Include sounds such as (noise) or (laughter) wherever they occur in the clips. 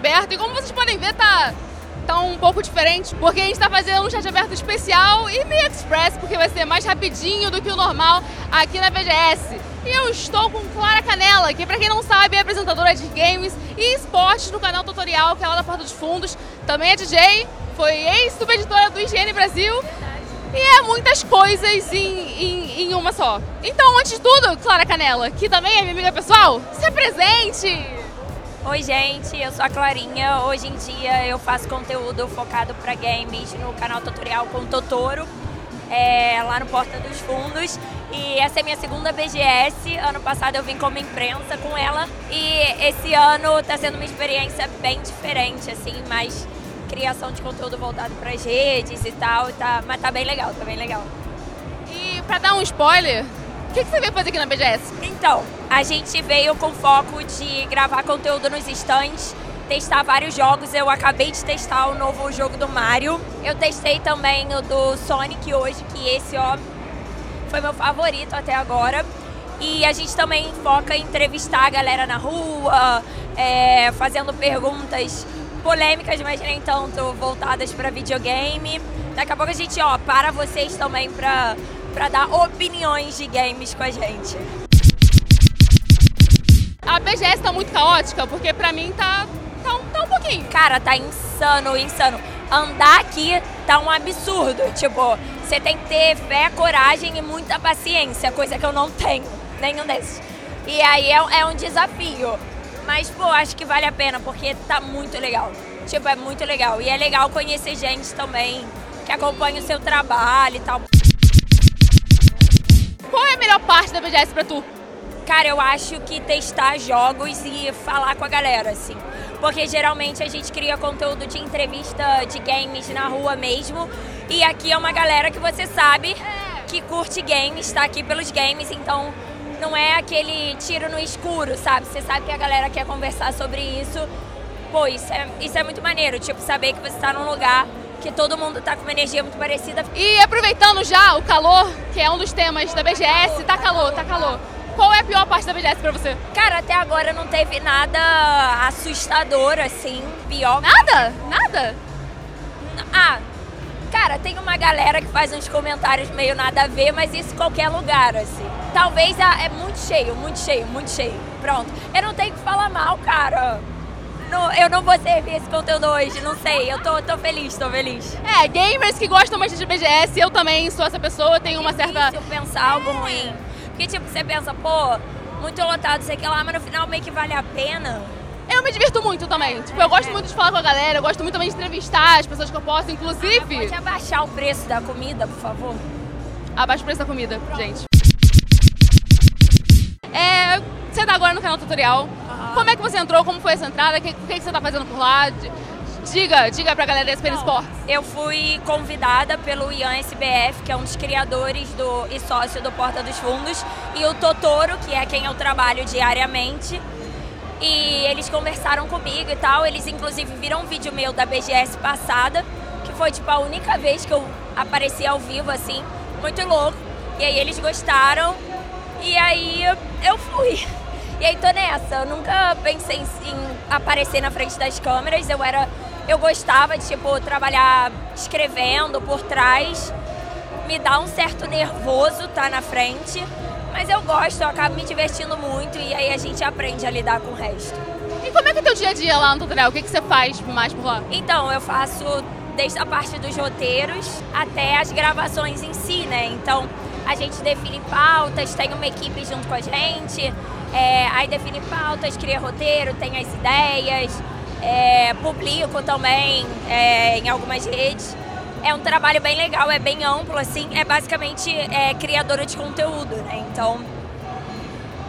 aberto e como vocês podem ver, tá, tá um pouco diferente, porque a gente está fazendo um chat aberto especial e meio express, porque vai ser mais rapidinho do que o normal aqui na BGS. E eu estou com Clara Canela, que para quem não sabe é apresentadora de games e esportes no canal Tutorial, que é lá da Porta dos Fundos. Também é DJ, foi ex-subeditora do IGN Brasil e é muitas coisas em, em, em, uma só. Então, antes de tudo, Clara Canela, que também é minha amiga pessoal, se apresente! Oi, gente, eu sou a Clarinha. Hoje em dia eu faço conteúdo focado para games no canal Tutorial com Totoro, é, lá no Porta dos Fundos. E essa é minha segunda BGS. Ano passado eu vim como imprensa com ela. E esse ano está sendo uma experiência bem diferente, assim, mas criação de conteúdo voltado para as redes e tal, tá, mas tá bem legal, tá bem legal. E para dar um spoiler, o que, que, você veio fazer aqui na BGS? Então, a gente veio com foco de gravar conteúdo nos stands, testar vários jogos. Eu acabei de testar o novo jogo do Mario. Eu testei também o do Sonic hoje, que esse, ó, foi meu favorito até agora. E a gente também foca em entrevistar a galera na rua, é, fazendo perguntas polêmicas, mas nem tanto voltadas para videogame. Daqui a pouco a gente, ó, para vocês também para para dar opiniões de games com a gente. A BGS tá muito caótica, porque pra mim tá, tá, um, tá um pouquinho. Cara, tá insano, insano. Andar aqui tá um absurdo. Tipo, você tem que ter fé, coragem e muita paciência, coisa que eu não tenho, nenhum desses. E aí é, é um desafio. Mas, pô, acho que vale a pena, porque tá muito legal. Tipo, é muito legal. E é legal conhecer gente também que acompanha o seu trabalho e tal. Qual é a melhor parte da BGS pra tu? Cara, eu acho que testar jogos e falar com a galera, assim. Porque geralmente a gente cria conteúdo de entrevista de games na rua mesmo. E aqui é uma galera que você sabe que curte games, tá aqui pelos games, então não é aquele tiro no escuro, sabe? Você sabe que a galera quer conversar sobre isso. Pô, isso é, isso é muito maneiro, tipo, saber que você está num lugar que todo mundo tá com uma energia muito parecida. E aproveitando já o calor, que é um dos temas da BGS, tá calor, tá calor. Qual é a pior parte da BGS pra você? Cara, até agora não teve nada assustador, assim, pior. Nada? Nada? Ah, cara, tem uma galera que faz uns comentários meio nada a ver, mas isso em qualquer lugar, assim. Talvez é muito cheio, muito cheio, muito cheio. Pronto. Eu não tenho que falar mal, cara. Não, eu não vou servir esse conteúdo hoje, não sei. Eu tô, tô feliz, tô feliz. É, gamers que gostam mais de BGS, eu também sou essa pessoa, tenho uma Difícil certa. pensar algo ruim. Porque, tipo, você pensa, pô, muito lotado, sei que lá, mas no final meio que vale a pena. Eu me divirto muito também. Tipo, eu gosto muito de falar com a galera, eu gosto muito também de entrevistar as pessoas que eu posso, inclusive. Ah, pode abaixar o preço da comida, por favor? Abaixa o preço da comida, gente. É, você tá agora no canal tutorial. Como é que você entrou? Como foi essa entrada? O que, que, que você tá fazendo por lá? Diga, diga pra galera da SPN Sports. Eu fui convidada pelo Ian SBF, que é um dos criadores do, e sócio do Porta dos Fundos, e o Totoro, que é quem eu trabalho diariamente. E eles conversaram comigo e tal. Eles, inclusive, viram um vídeo meu da BGS passada, que foi, tipo, a única vez que eu apareci ao vivo, assim, muito louco. E aí eles gostaram, e aí eu fui. E aí tô nessa. Eu nunca pensei em aparecer na frente das câmeras. Eu era. Eu gostava de, tipo, trabalhar escrevendo por trás. Me dá um certo nervoso estar tá na frente. Mas eu gosto, eu acabo me divertindo muito e aí a gente aprende a lidar com o resto. E como é que é o teu dia a dia lá no tutorial? O que, que você faz mais por lá? Então, eu faço desde a parte dos roteiros até as gravações em si, né? Então, a gente define pautas, tem uma equipe junto com a gente, é, aí define pautas, cria roteiro, tem as ideias, é, publico também é, em algumas redes. É um trabalho bem legal, é bem amplo, assim, é basicamente é, criadora de conteúdo, né? Então.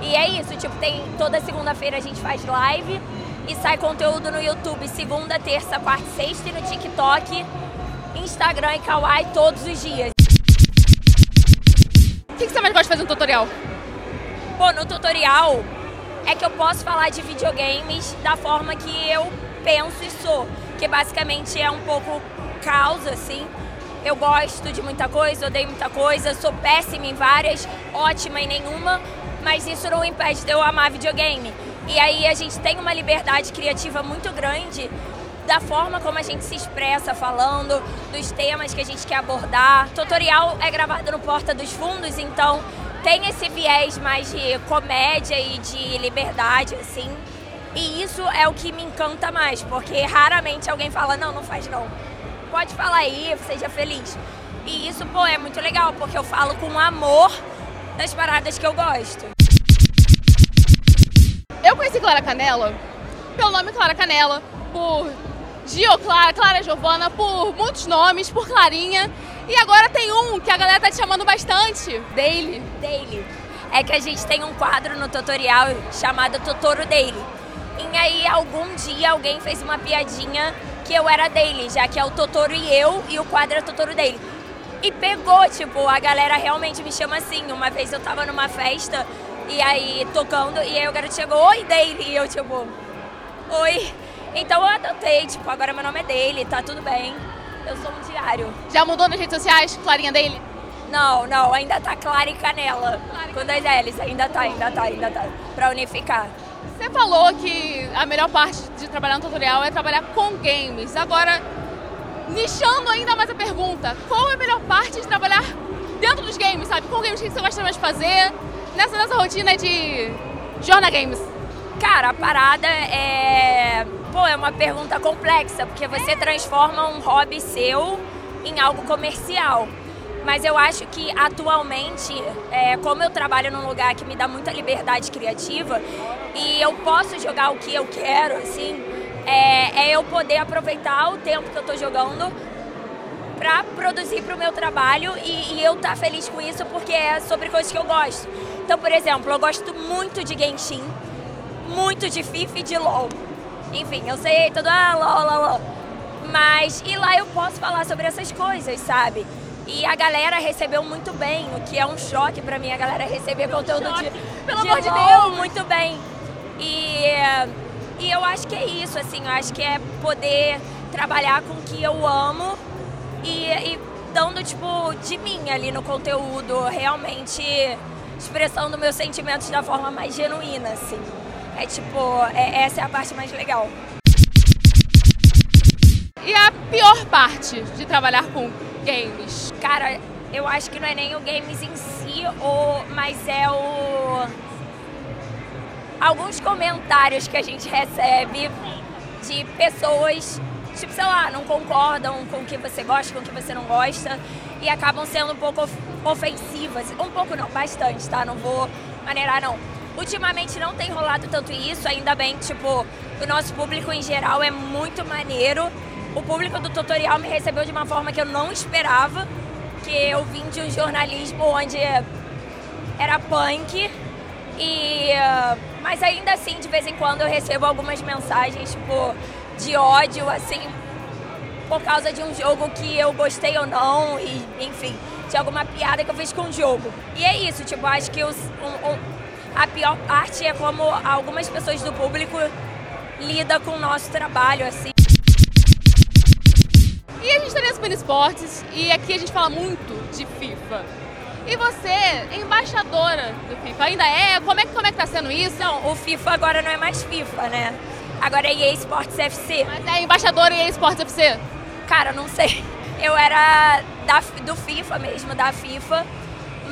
E é isso, tipo, tem toda segunda-feira a gente faz live e sai conteúdo no YouTube segunda, terça, quarta sexta e no TikTok, Instagram e Kawaii todos os dias. O que, que você mais gosta de fazer no tutorial? Pô, no tutorial é que eu posso falar de videogames da forma que eu penso e sou, que basicamente é um pouco causa, assim. Eu gosto de muita coisa, odeio muita coisa, sou péssima em várias, ótima em nenhuma, mas isso não impede de eu amar videogame. E aí a gente tem uma liberdade criativa muito grande da forma como a gente se expressa falando, dos temas que a gente quer abordar. O tutorial é gravado no Porta dos Fundos, então tem esse viés mais de comédia e de liberdade, assim. E isso é o que me encanta mais, porque raramente alguém fala, não, não faz não. Pode falar aí, seja feliz. E isso, pô, é muito legal, porque eu falo com amor das paradas que eu gosto. Eu conheci Clara Canela pelo nome Clara Canela, por Gio Clara, Clara Giovana, por muitos nomes, por Clarinha. E agora tem um que a galera tá te chamando bastante, Daily. Daily. É que a gente tem um quadro no tutorial chamado Totoro Daily. E aí algum dia alguém fez uma piadinha que eu era Daily, já que é o Totoro e eu e o quadro é Totoro Daily. E pegou, tipo, a galera realmente me chama assim. Uma vez eu tava numa festa e aí tocando e aí o garoto chegou, oi Daily, e eu tipo, oi. Então eu adotei, tipo, agora meu nome é Daily, tá tudo bem. Eu sou um diário. Já mudou nas redes sociais, Clarinha Daily? Não, não, ainda tá Clara e Canela. Clara com dois L's, ainda tá, ainda tá, ainda tá. Pra unificar. Você falou que a melhor parte de trabalhar no tutorial é trabalhar com games. Agora, nichando ainda mais a pergunta, qual é a melhor parte de trabalhar dentro dos games, sabe? Com games, o que você gosta mais de fazer nessa, nessa rotina de Jornal Games? Cara, a parada é. Pô, é uma pergunta complexa, porque você transforma um hobby seu em algo comercial. Mas eu acho que atualmente, é, como eu trabalho num lugar que me dá muita liberdade criativa e eu posso jogar o que eu quero, assim, é, é eu poder aproveitar o tempo que eu tô jogando para produzir para o meu trabalho e, e eu estar tá feliz com isso porque é sobre coisas que eu gosto. Então, por exemplo, eu gosto muito de Genshin, muito de FIFA e de LoL. Enfim, eu sei tudo, ah, LoL, LoL, LoL. Mas, e lá eu posso falar sobre essas coisas, sabe? E a galera recebeu muito bem, o que é um choque para mim, a galera receber conteúdo de, Pelo de amor de Deus. muito bem. E, e eu acho que é isso, assim, eu acho que é poder trabalhar com o que eu amo e, e dando, tipo, de mim ali no conteúdo, realmente expressando meus sentimentos da forma mais genuína, assim. É tipo, é, essa é a parte mais legal. E a pior parte de trabalhar com games? Cara, eu acho que não é nem o games em si, ou, mas é o. Alguns comentários que a gente recebe de pessoas, tipo, sei lá, não concordam com o que você gosta, com o que você não gosta, e acabam sendo um pouco ofensivas. Um pouco não, bastante, tá? Não vou maneirar, não. Ultimamente não tem rolado tanto isso, ainda bem, tipo, o nosso público em geral é muito maneiro. O público do tutorial me recebeu de uma forma que eu não esperava, que eu vim de um jornalismo onde era punk e mas ainda assim de vez em quando eu recebo algumas mensagens tipo de ódio assim por causa de um jogo que eu gostei ou não e enfim de alguma piada que eu fiz com o jogo. E é isso tipo acho que os, um, um, a pior parte é como algumas pessoas do público lida com o nosso trabalho assim e a gente está nesse Esportes e aqui a gente fala muito de FIFA. E você é embaixadora do FIFA, ainda é? Como é, como é que tá sendo isso? Não, o FIFA agora não é mais FIFA, né? Agora é EA Sports FC. Mas é embaixadora EA Sports FC? Cara, não sei. Eu era da, do FIFA mesmo, da FIFA.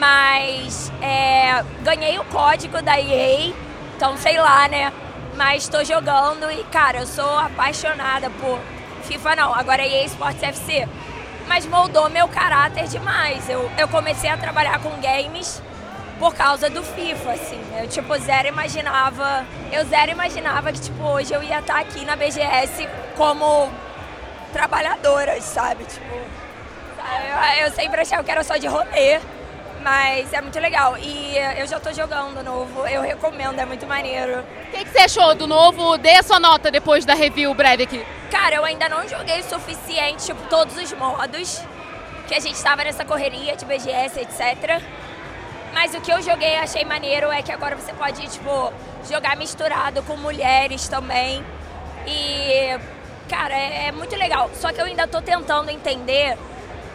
Mas é, ganhei o código da EA, então sei lá, né? Mas tô jogando e, cara, eu sou apaixonada por FIFA não, agora é EA Sports FC. Mas moldou meu caráter demais. Eu, eu comecei a trabalhar com games por causa do FIFA, assim. Eu, tipo, zero imaginava... Eu zero imaginava que, tipo, hoje eu ia estar aqui na BGS como trabalhadora, sabe? Tipo... Eu, eu sempre achava que era só de rolê. Mas é muito legal. E eu já tô jogando novo. Eu recomendo, é muito maneiro. O que, que, você achou do novo? Dê a sua nota depois da review breve aqui. Cara, eu ainda não joguei o suficiente, tipo, todos os modos. Que a gente estava nessa correria de BGS, etc. Mas o que eu joguei achei maneiro é que agora você pode, tipo, jogar misturado com mulheres também. E, cara, é, é muito legal. Só que eu ainda tô tentando entender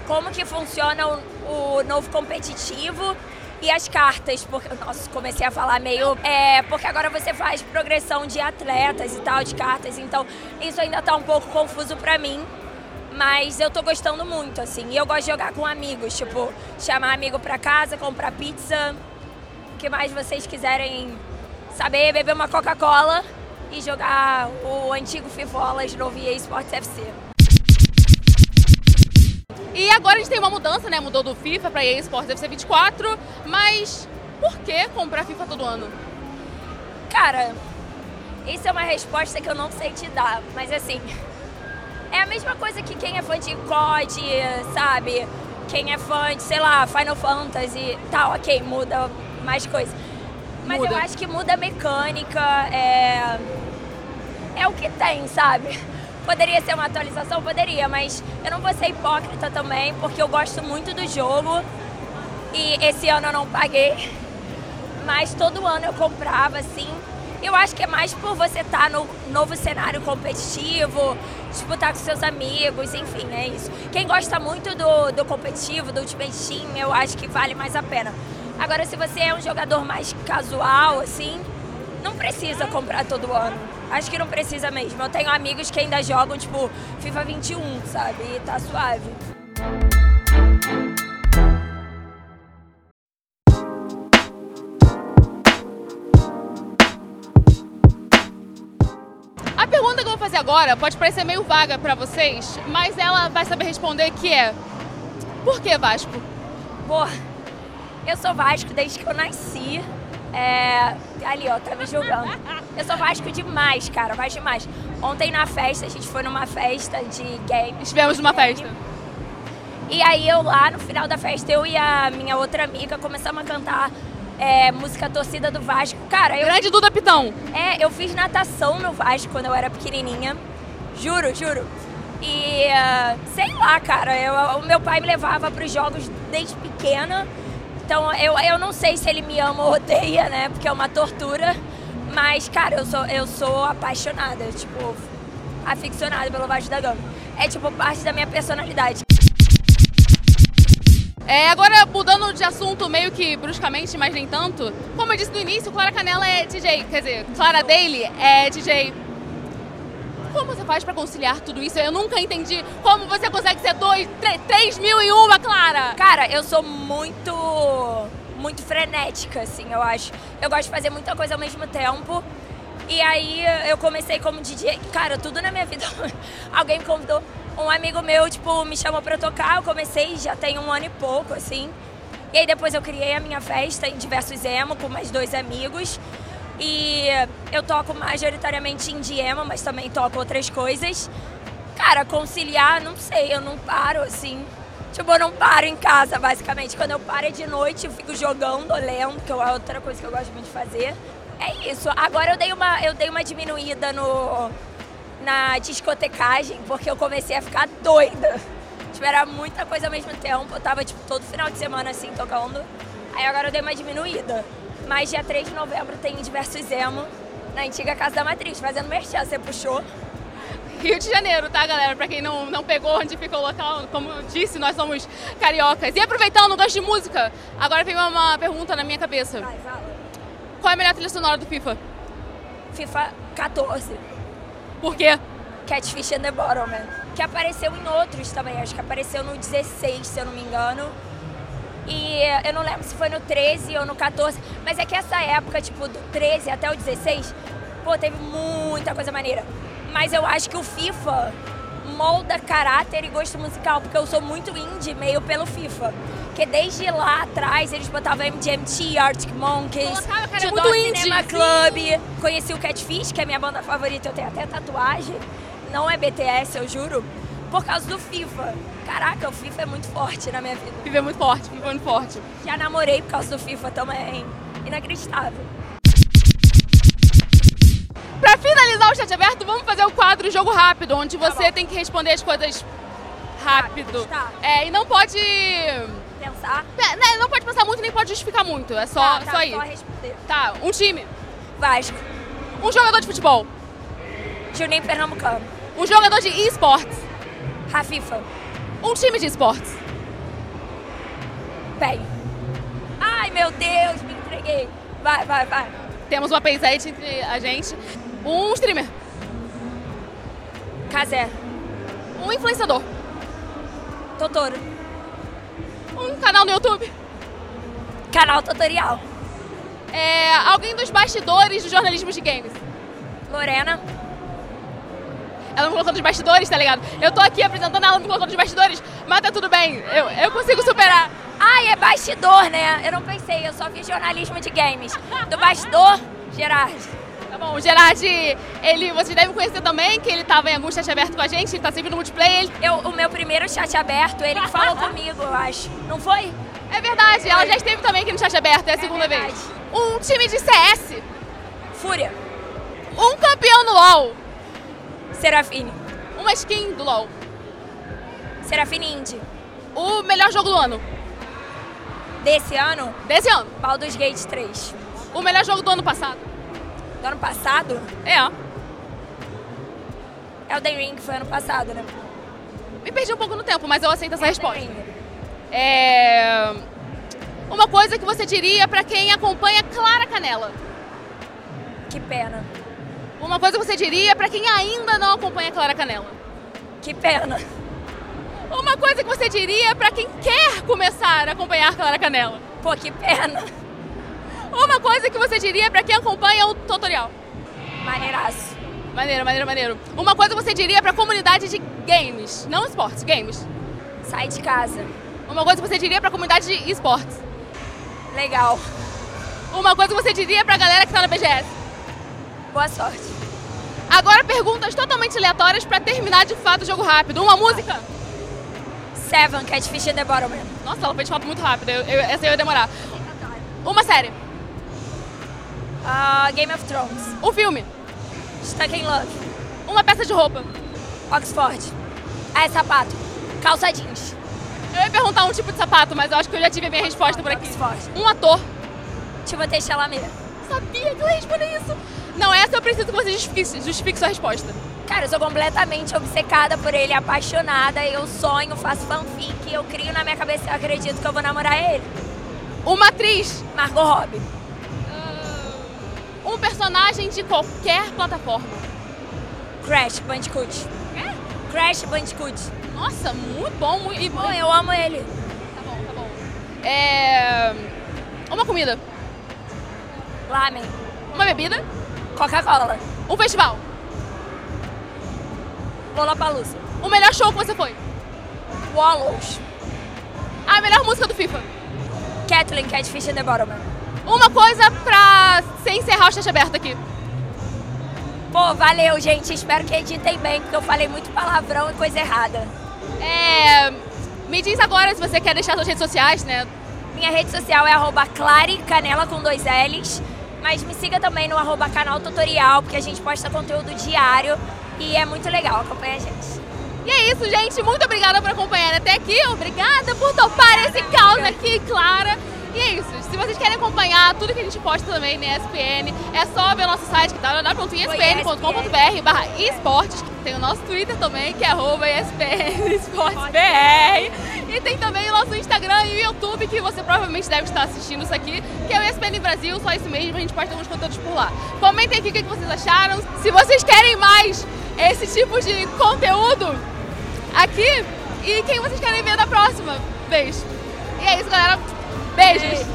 como que funciona o, o novo competitivo E as cartas, porque, nossa, comecei a falar meio. É, porque agora você faz progressão de atletas e tal, de cartas, então isso ainda tá um pouco confuso pra mim. Mas eu tô gostando muito, assim. E eu gosto de jogar com amigos, tipo, chamar amigo pra casa, comprar pizza. O que mais vocês quiserem saber? Beber uma Coca-Cola e jogar o antigo Fifolas no EA Sports FC. E agora a gente tem uma mudança, né? Mudou do FIFA para EA Sports FC 24, mas por que comprar FIFA todo ano? Cara, isso é uma resposta que eu não sei te dar, mas assim, é a mesma coisa que quem é fã de COD, sabe? Quem é fã de, sei lá, Final Fantasy, tal, ok, muda mais coisa. Mas Muda. eu acho que muda a mecânica, é. É o que tem, sabe? Poderia ser uma atualização? Poderia, mas eu não vou ser hipócrita também, porque eu gosto muito do jogo e esse ano eu não paguei, mas todo ano eu comprava assim. Eu acho que é mais por você estar no novo cenário competitivo, disputar com seus amigos, enfim, é isso. Quem gosta muito do, do competitivo, do Ultimate Team, eu acho que vale mais a pena. Agora, se você é um jogador mais casual, assim, não precisa comprar todo ano. Acho que não precisa mesmo. Eu tenho amigos que ainda jogam, tipo, FIFA 21, sabe? E tá suave. A pergunta que eu vou fazer agora pode parecer meio vaga para vocês, mas ela vai saber responder que é Por que Vasco? Pô, eu sou Vasco desde que eu nasci. É... Ali, ó, tá me julgando. (laughs) Eu sou Vasco demais, cara, Vasco demais. Ontem na festa, a gente foi numa festa de games. Estivemos numa festa. E aí eu lá, no final da festa, eu e a minha outra amiga começamos a cantar é, música torcida do Vasco. Cara, eu, Grande Duda Pitão. é, eu fiz natação no Vasco quando eu era pequenininha. Juro, juro. E ah, sei lá, cara, eu, o meu pai me levava para os jogos desde pequena. Então eu, eu não sei se ele me ama ou odeia, né? Porque é uma tortura. Mas, cara, eu sou, eu sou apaixonada, tipo, aficionada pelo Vasco da Gama. É tipo parte da minha personalidade. É, agora mudando de assunto meio que bruscamente, mas nem tanto. Como eu disse no início, Clara Canela é DJ, quer dizer, Clara Daly é DJ. Como você faz pra conciliar tudo isso? Eu nunca entendi como você consegue ser dois, três, três mil e uma, Clara. Cara, eu sou muito, muito frenética, assim, eu acho. Eu gosto de fazer muita coisa ao mesmo tempo. E aí eu comecei como DJ. Cara, tudo na minha vida. (laughs) Alguém me convidou. Um amigo meu, tipo, me chamou pra tocar. Eu comecei já tem um ano e pouco, assim. E aí depois eu criei a minha festa em diversos emo com mais dois amigos. E eu toco majoritariamente indie emo, mas também toco outras coisas. Cara, conciliar, não sei, eu não paro assim. Tipo, eu não paro em casa, basicamente. Quando eu paro é de noite, eu fico jogando, lendo, que é outra coisa que eu gosto muito de fazer. É isso. Agora eu dei uma, eu dei uma diminuída no, na discotecagem, porque eu comecei a ficar doida. Tipo, era muita coisa ao mesmo tempo. Eu tava, tipo, todo final de semana, assim, tocando. Aí agora eu dei uma diminuída. Mas dia 3 de novembro tem diversos emo na antiga Casa da Matriz, fazendo merchan. Você puxou? Rio de Janeiro, tá, galera? Pra quem não, não pegou onde fica o local, como eu disse, nós somos cariocas. E aproveitando, gosto de música. Agora tem uma, uma pergunta na minha cabeça. Vai, fala. Qual é a melhor trilha sonora do FIFA? FIFA 14. Por quê? Catfish and the Bottleman. Que apareceu em outros também, acho que apareceu no 16, se eu não me engano. E eu não lembro se foi no 13 ou no 14, mas é que essa época, tipo, do 13 até o 16, pô, teve muita coisa maneira. Mas eu acho que o FIFA molda caráter e gosto musical, porque eu sou muito indie, meio pelo FIFA. Porque desde lá atrás eles botavam MGMT, Arctic Monkeys, tipo, muito do indie. Club. Conheci o Catfish, que é minha banda favorita, eu tenho até tatuagem. Não é BTS, eu juro. Por causa do FIFA. Caraca, o FIFA é muito forte na minha vida. FIFA é muito forte, FIFA é muito forte. Já namorei por causa do FIFA também. Inacreditável. Pra finalizar o chat aberto, vamos fazer o quadro Jogo Rápido, onde Tá você bom. tem que responder as coisas rápido. Tá. É, e não pode. Pensar. É, Não pode pensar muito, nem pode justificar muito. É só, tá, tá, só ir. só responder. Tá, um time. Vasco. Um jogador de futebol. Juninho Pernambucano. Um jogador de esportes. Rafifa. Um time de esportes. Bem. Ai, meu Deus, me entreguei. Vai, vai, vai. Temos uma paisete entre a gente. Um streamer. Casé. Um influenciador. Totoro. Um canal no YouTube. Canal tutorial. É, alguém dos bastidores do jornalismo de games. Lorena. Ela me colocou nos bastidores, tá ligado? Eu tô aqui apresentando, ela me colocou nos bastidores, mas tá tudo bem. Eu, eu consigo superar. Ai, é bastidor, né? Eu não pensei, eu só vi jornalismo de games. Do bastidor, Gerard. Tá bom, o Gerard, ele, vocês devem conhecer também, que ele tava em algum chat aberto com a gente, ele tá sempre no multiplayer. Ele... Eu, o meu primeiro chat aberto, ele falou (laughs) comigo, eu acho. Não foi? É verdade, ela já esteve também aqui no chat aberto, é a segunda verdade. vez. Um time de CS. Fúria. Um campeão no LoL. Serafine. Uma skin do LoL. Serafine Indy. O melhor jogo do ano. Desse ano, Desse ano. Baldur's Gate 3. O melhor jogo do ano passado. Do ano passado, É. Elden Ring foi ano passado, né? Me perdi um pouco no tempo, mas eu aceito essa Elden resposta. Ring. É. Uma coisa que você diria pra quem acompanha Clara Canela. Que pena. Uma coisa que você diria pra quem ainda não acompanha Clara Canela. Que pena. Uma coisa que você diria pra quem quer começar a acompanhar Clara Canela. Pô, que pena. Uma coisa que você diria pra quem acompanha o tutorial. Maneiraço. Maneiro, maneiro, maneiro. Uma coisa que você diria pra comunidade de games, não esportes, games. Sai de casa. Uma coisa que você diria pra comunidade de esportes. Legal. Uma coisa que você diria pra galera que tá na BGS. Boa sorte. Agora perguntas totalmente aleatórias pra terminar de fato o jogo rápido. Uma música. Seven, Catfish in the Bottom. Nossa, ela fez de fato muito rápido. Eu, eu, essa eu ia demorar. Uma série. Ah, Game of Thrones. Um filme. Stuck in Love. Uma peça de roupa. Oxford. Ah, é sapato. Calça jeans. Eu ia perguntar um tipo de sapato, mas eu acho que eu já tive a minha resposta por aqui. Oxford. Um ator. Timothée Chalamet. Sabia que eu ia responder isso. Não, essa eu preciso que você justifique, justifique sua resposta. Cara, eu sou completamente obcecada por ele, apaixonada. Eu sonho, faço fanfic, eu crio na minha cabeça, eu acredito que eu vou namorar ele. Uma atriz. Margot Robbie. Um personagem de qualquer plataforma. Crash Bandicoot. É? Crash Bandicoot. Nossa, muito bom. Muito, e, Pô, eu amo ele. Tá bom, tá bom. É... Uma comida. Lamen. Uma bebida. Coca-Cola. Um festival. Lollapalooza. O melhor show que você foi. Wallows. A melhor música do FIFA. Kathleen, Catfish in the Bottom. Uma coisa pra você encerrar o chat aberto aqui. Pô, valeu, gente. Espero que editem bem, porque eu falei muito palavrão e coisa errada. É... Me diz agora se você quer deixar suas redes sociais, né? Minha rede social é arroba Clare Canela com dois L's. Mas me siga também no arroba canal tutorial, porque a gente posta conteúdo diário e é muito legal. Acompanha a gente. E é isso, gente. Muito obrigada por acompanhar até aqui. Obrigada por topar esse caos aqui, Clara. E é isso. Se vocês querem acompanhar tudo que a gente posta também na ESPN, é só ver o nosso site que tá www.espn.com.br barra esportes. Tem o nosso Twitter também, que é arroba ESPN Esportes BR. E tem também o nosso Instagram e o YouTube, que você provavelmente deve estar assistindo isso aqui, que é o ESPN Brasil, só isso mesmo, a gente posta alguns conteúdos por lá. Comentem aqui o que vocês acharam. Se vocês querem mais esse tipo de conteúdo aqui e quem vocês querem ver na próxima vez. E é isso, galera. Beijos!